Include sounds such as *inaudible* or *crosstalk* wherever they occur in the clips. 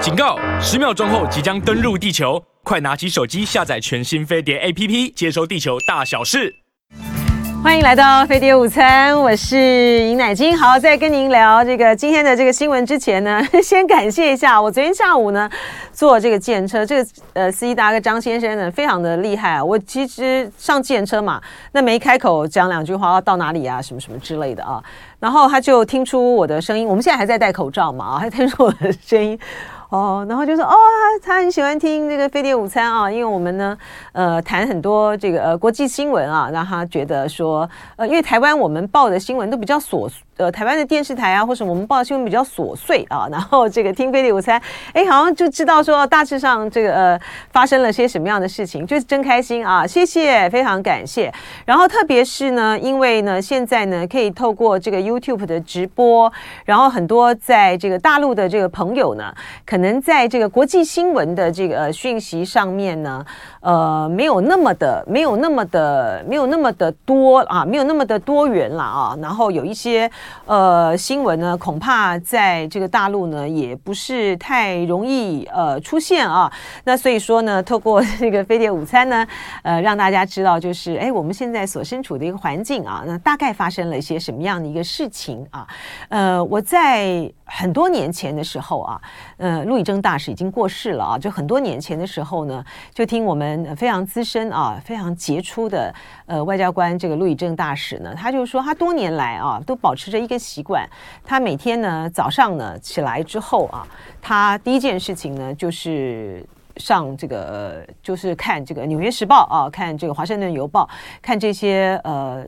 警告！十秒钟后即将登陆地球，快拿起手机下载全新飞碟 APP，接收地球大小事。欢迎来到飞碟午餐，我是尹乃菁。好，在跟您聊这个今天的这个新闻之前呢，*laughs* 先感谢一下我昨天下午呢坐这个计程车，这个呃司机大哥张先生呢非常的厉害啊。我其实上计程车嘛，那没开口讲两句话，到哪里啊，什么什么之类的啊，然后他就听出我的声音。我们现在还在戴口罩嘛啊，还听出我的声音。哦，然后就说哦，他很喜欢听这个飞碟午餐啊，因为我们呢，呃，谈很多这个呃国际新闻啊，让他觉得说，呃，因为台湾我们报的新闻都比较琐。呃，台湾的电视台啊，或者我们报的新闻比较琐碎啊，*laughs* 然后这个听飞碟午餐，哎，好像就知道说大致上这个呃发生了些什么样的事情，就是真开心啊！谢谢，非常感谢。然后特别是呢，因为呢现在呢可以透过这个 YouTube 的直播，然后很多在这个大陆的这个朋友呢，可能在这个国际新闻的这个讯息上面呢，呃，没有那么的，没有那么的，没有那么的多啊，没有那么的多元了啊，然后有一些。呃，新闻呢，恐怕在这个大陆呢，也不是太容易呃出现啊。那所以说呢，透过这个飞碟午餐呢，呃，让大家知道就是，哎，我们现在所身处的一个环境啊，那大概发生了一些什么样的一个事情啊？呃，我在很多年前的时候啊，呃，陆以正大使已经过世了啊，就很多年前的时候呢，就听我们非常资深啊、非常杰出的呃外交官这个陆以正大使呢，他就说他多年来啊都保持着。一个习惯，他每天呢早上呢起来之后啊，他第一件事情呢就是上这个，就是看这个《纽约时报》啊，看这个《华盛顿邮报》，看这些呃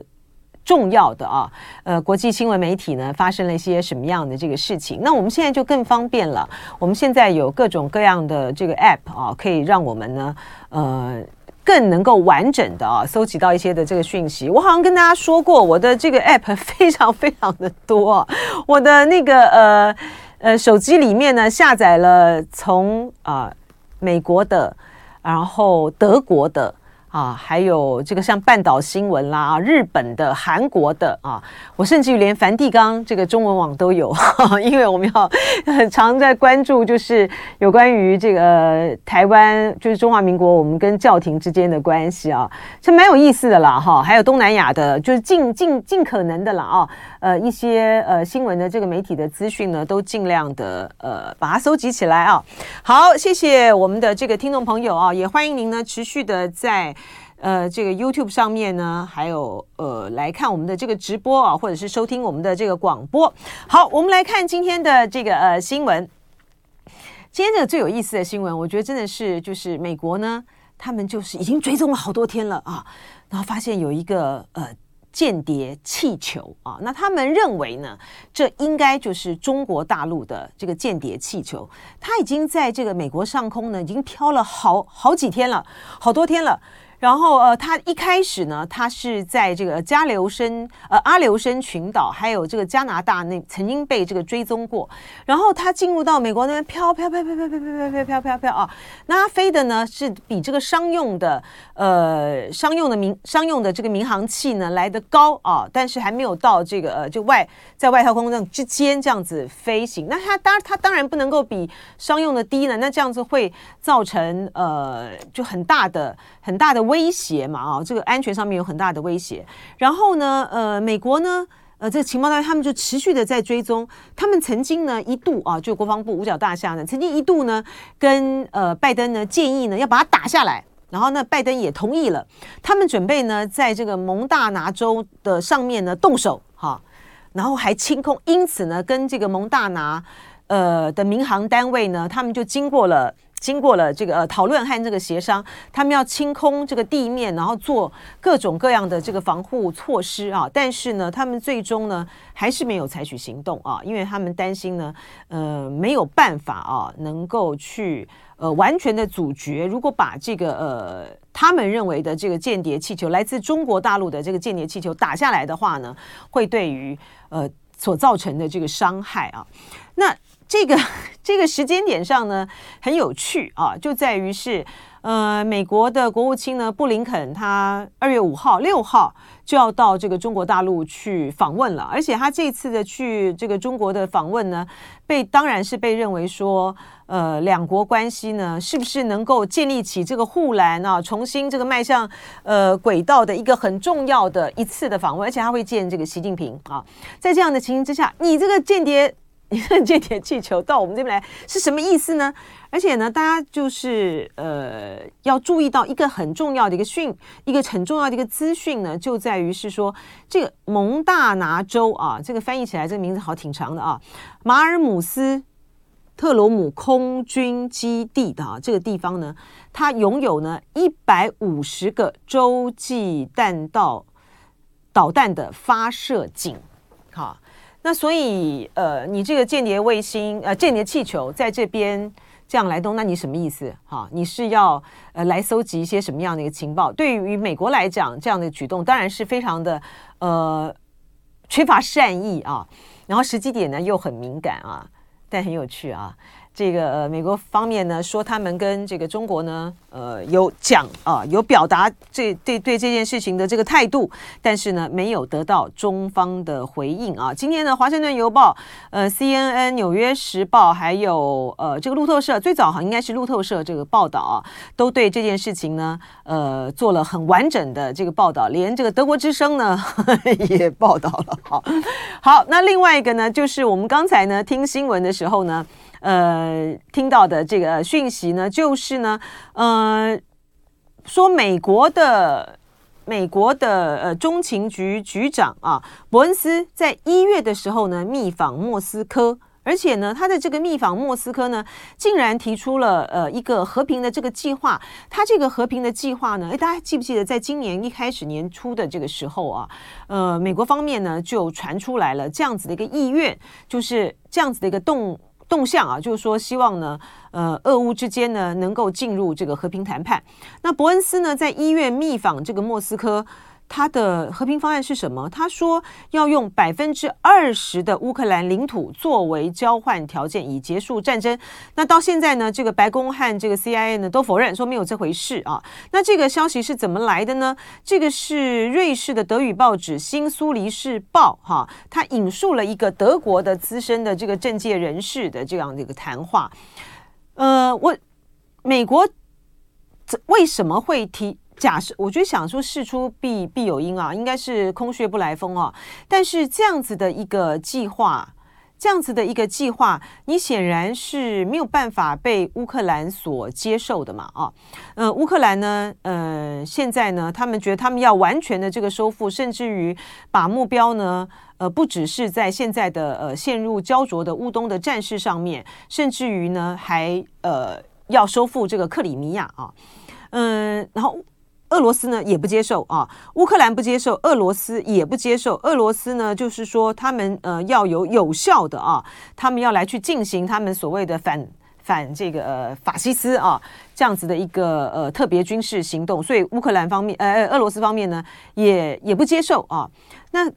重要的啊呃国际新闻媒体呢发生了一些什么样的这个事情。那我们现在就更方便了，我们现在有各种各样的这个 App 啊，可以让我们呢呃。更能够完整的啊，搜集到一些的这个讯息。我好像跟大家说过，我的这个 app 非常非常的多。我的那个呃呃手机里面呢，下载了从啊、呃、美国的，然后德国的。啊，还有这个像半岛新闻啦，日本的、韩国的啊，我甚至于连梵蒂冈这个中文网都有，呵呵，因为我们要很 *laughs* 常在关注，就是有关于这个台湾，就是中华民国我们跟教廷之间的关系啊，是蛮有意思的啦，哈。还有东南亚的，就是尽尽尽可能的啦啊，呃，一些呃新闻的这个媒体的资讯呢，都尽量的呃把它收集起来啊。好，谢谢我们的这个听众朋友啊，也欢迎您呢持续的在。呃，这个 YouTube 上面呢，还有呃，来看我们的这个直播啊，或者是收听我们的这个广播。好，我们来看今天的这个呃新闻。今天这个最有意思的新闻，我觉得真的是就是美国呢，他们就是已经追踪了好多天了啊，然后发现有一个呃间谍气球啊，那他们认为呢，这应该就是中国大陆的这个间谍气球，它已经在这个美国上空呢，已经飘了好好几天了，好多天了。然后呃，他一开始呢，他是在这个加留申呃阿留申群岛，还有这个加拿大那曾经被这个追踪过。然后他进入到美国那边飘飘飘飘飘飘飘飘飘飘飘飘啊，那他飞的呢是比这个商用的呃商用的民商用的这个民航器呢来得高啊，但是还没有到这个呃就外在外太空这之间这样子飞行。那他当他当然不能够比商用的低呢，那这样子会造成呃就很大的很大的危。威胁嘛啊，这个安全上面有很大的威胁。然后呢，呃，美国呢，呃，这个情报单位他们就持续的在追踪。他们曾经呢一度啊，就国防部五角大厦呢，曾经一度呢跟呃拜登呢建议呢要把它打下来。然后呢，拜登也同意了。他们准备呢在这个蒙大拿州的上面呢动手哈，然后还清空。因此呢，跟这个蒙大拿呃的民航单位呢，他们就经过了。经过了这个呃讨论和这个协商，他们要清空这个地面，然后做各种各样的这个防护措施啊。但是呢，他们最终呢还是没有采取行动啊，因为他们担心呢，呃，没有办法啊，能够去呃完全的阻绝。如果把这个呃他们认为的这个间谍气球来自中国大陆的这个间谍气球打下来的话呢，会对于呃所造成的这个伤害啊，那。这个 *laughs* 这个时间点上呢，很有趣啊，就在于是，呃，美国的国务卿呢，布林肯，他二月五号、六号就要到这个中国大陆去访问了，而且他这次的去这个中国的访问呢，被当然是被认为说，呃，两国关系呢，是不是能够建立起这个护栏啊，重新这个迈向呃轨道的一个很重要的一次的访问，而且他会见这个习近平啊，在这样的情形之下，你这个间谍。你 *laughs* 这间谍气球到我们这边来是什么意思呢？而且呢，大家就是呃要注意到一个很重要的一个讯，一个很重要的一个资讯呢，就在于是说这个蒙大拿州啊，这个翻译起来这个名字好挺长的啊，马尔姆斯特罗姆空军基地的啊这个地方呢，它拥有呢一百五十个洲际弹道导弹的发射井，好。那所以，呃，你这个间谍卫星，呃，间谍气球在这边这样来动，那你什么意思？哈，你是要呃来搜集一些什么样的一个情报？对于美国来讲，这样的举动当然是非常的呃缺乏善意啊，然后时机点呢又很敏感啊，但很有趣啊。这个呃，美国方面呢说，他们跟这个中国呢，呃，有讲啊，有表达这对对这件事情的这个态度，但是呢，没有得到中方的回应啊。今天呢，《华盛顿邮报》、呃，《CNN》、《纽约时报》还有呃，这个路透社，最早哈应该是路透社这个报道啊，都对这件事情呢，呃，做了很完整的这个报道，连这个德国之声呢 *laughs* 也报道了。好，好，那另外一个呢，就是我们刚才呢听新闻的时候呢。呃，听到的这个讯息呢，就是呢，呃，说美国的美国的呃中情局局长啊，伯恩斯在一月的时候呢，密访莫斯科，而且呢，他的这个密访莫斯科呢，竟然提出了呃一个和平的这个计划。他这个和平的计划呢，诶，大家记不记得，在今年一开始年初的这个时候啊，呃，美国方面呢就传出来了这样子的一个意愿，就是这样子的一个动。动向啊，就是说希望呢，呃，俄乌之间呢能够进入这个和平谈判。那伯恩斯呢，在医院密访这个莫斯科。他的和平方案是什么？他说要用百分之二十的乌克兰领土作为交换条件，以结束战争。那到现在呢，这个白宫和这个 CIA 呢都否认说没有这回事啊。那这个消息是怎么来的呢？这个是瑞士的德语报纸《新苏黎世报》哈，他引述了一个德国的资深的这个政界人士的这样的一个谈话。呃，我美国为什么会提？假设我觉得想说事出必必有因啊，应该是空穴不来风啊。但是这样子的一个计划，这样子的一个计划，你显然是没有办法被乌克兰所接受的嘛啊。呃，乌克兰呢，呃，现在呢，他们觉得他们要完全的这个收复，甚至于把目标呢，呃，不只是在现在的呃陷入胶着的乌东的战事上面，甚至于呢，还呃要收复这个克里米亚啊，嗯、然后。俄罗斯呢也不接受啊，乌克兰不接受，俄罗斯也不接受。俄罗斯呢就是说他们呃要有有效的啊，他们要来去进行他们所谓的反反这个呃法西斯啊这样子的一个呃特别军事行动，所以乌克兰方面呃俄罗斯方面呢也也不接受啊。那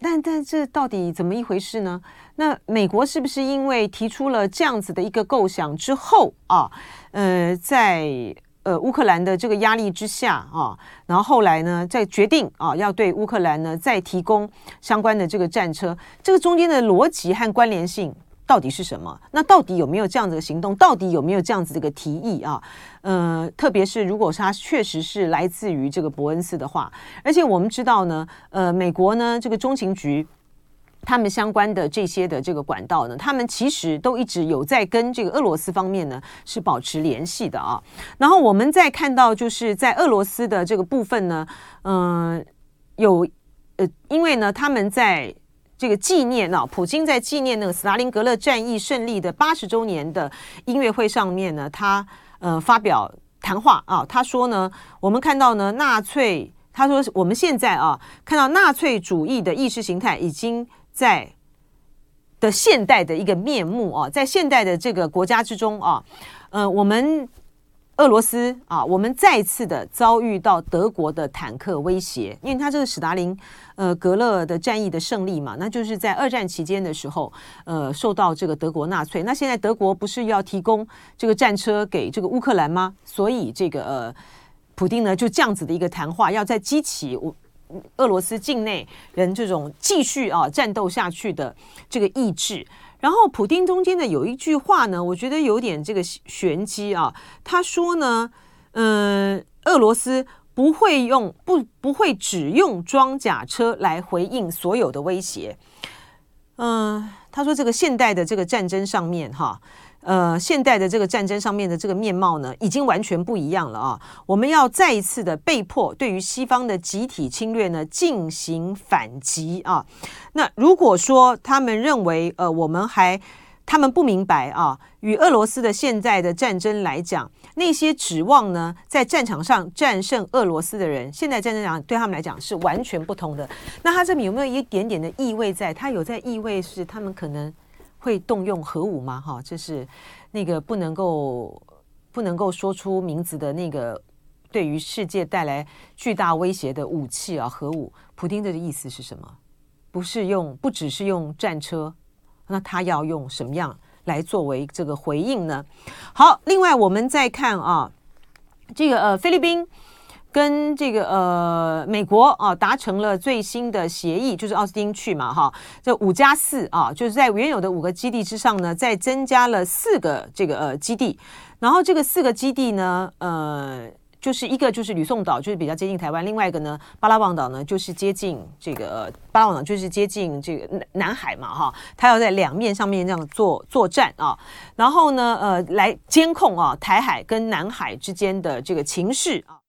但但这到底怎么一回事呢？那美国是不是因为提出了这样子的一个构想之后啊，呃在。呃，乌克兰的这个压力之下啊，然后后来呢，再决定啊，要对乌克兰呢再提供相关的这个战车，这个中间的逻辑和关联性到底是什么？那到底有没有这样子的行动？到底有没有这样子的一个提议啊？呃，特别是如果他确实是来自于这个伯恩斯的话，而且我们知道呢，呃，美国呢这个中情局。他们相关的这些的这个管道呢，他们其实都一直有在跟这个俄罗斯方面呢是保持联系的啊。然后我们再看到，就是在俄罗斯的这个部分呢，嗯、有呃，因为呢，他们在这个纪念啊，普京在纪念那个斯大林格勒战役胜利的八十周年的音乐会上面呢，他呃发表谈话啊，他说呢，我们看到呢，纳粹，他说我们现在啊，看到纳粹主义的意识形态已经。在的现代的一个面目啊，在现代的这个国家之中啊，呃，我们俄罗斯啊，我们再次的遭遇到德国的坦克威胁，因为他这个史达林呃格勒的战役的胜利嘛，那就是在二战期间的时候，呃，受到这个德国纳粹。那现在德国不是要提供这个战车给这个乌克兰吗？所以这个呃，普丁呢就这样子的一个谈话，要再激起俄俄罗斯境内人这种继续啊战斗下去的这个意志。然后，普丁中间的有一句话呢，我觉得有点这个玄机啊。他说呢，嗯，俄罗斯不会用不不会只用装甲车来回应所有的威胁。嗯，他说这个现代的这个战争上面哈。呃，现代的这个战争上面的这个面貌呢，已经完全不一样了啊！我们要再一次的被迫对于西方的集体侵略呢进行反击啊！那如果说他们认为呃，我们还他们不明白啊，与俄罗斯的现在的战争来讲，那些指望呢在战场上战胜俄罗斯的人，现在战争上对他们来讲是完全不同的。那他这里有没有一点点的意味在？他有在意味是他们可能。会动用核武吗？哈，这是那个不能够不能够说出名字的那个对于世界带来巨大威胁的武器啊，核武。普丁的意思是什么？不是用，不只是用战车，那他要用什么样来作为这个回应呢？好，另外我们再看啊，这个呃菲律宾。跟这个呃美国啊达成了最新的协议，就是奥斯汀去嘛哈，这五加四啊，就是在原有的五个基地之上呢，再增加了四个这个呃基地，然后这个四个基地呢，呃，就是一个就是吕宋岛，就是比较接近台湾，另外一个呢巴拉望岛呢，就是接近这个、巴拉望岛，就是接近这个南南海嘛哈，它要在两面上面这样作作战啊，然后呢呃来监控啊台海跟南海之间的这个情势啊。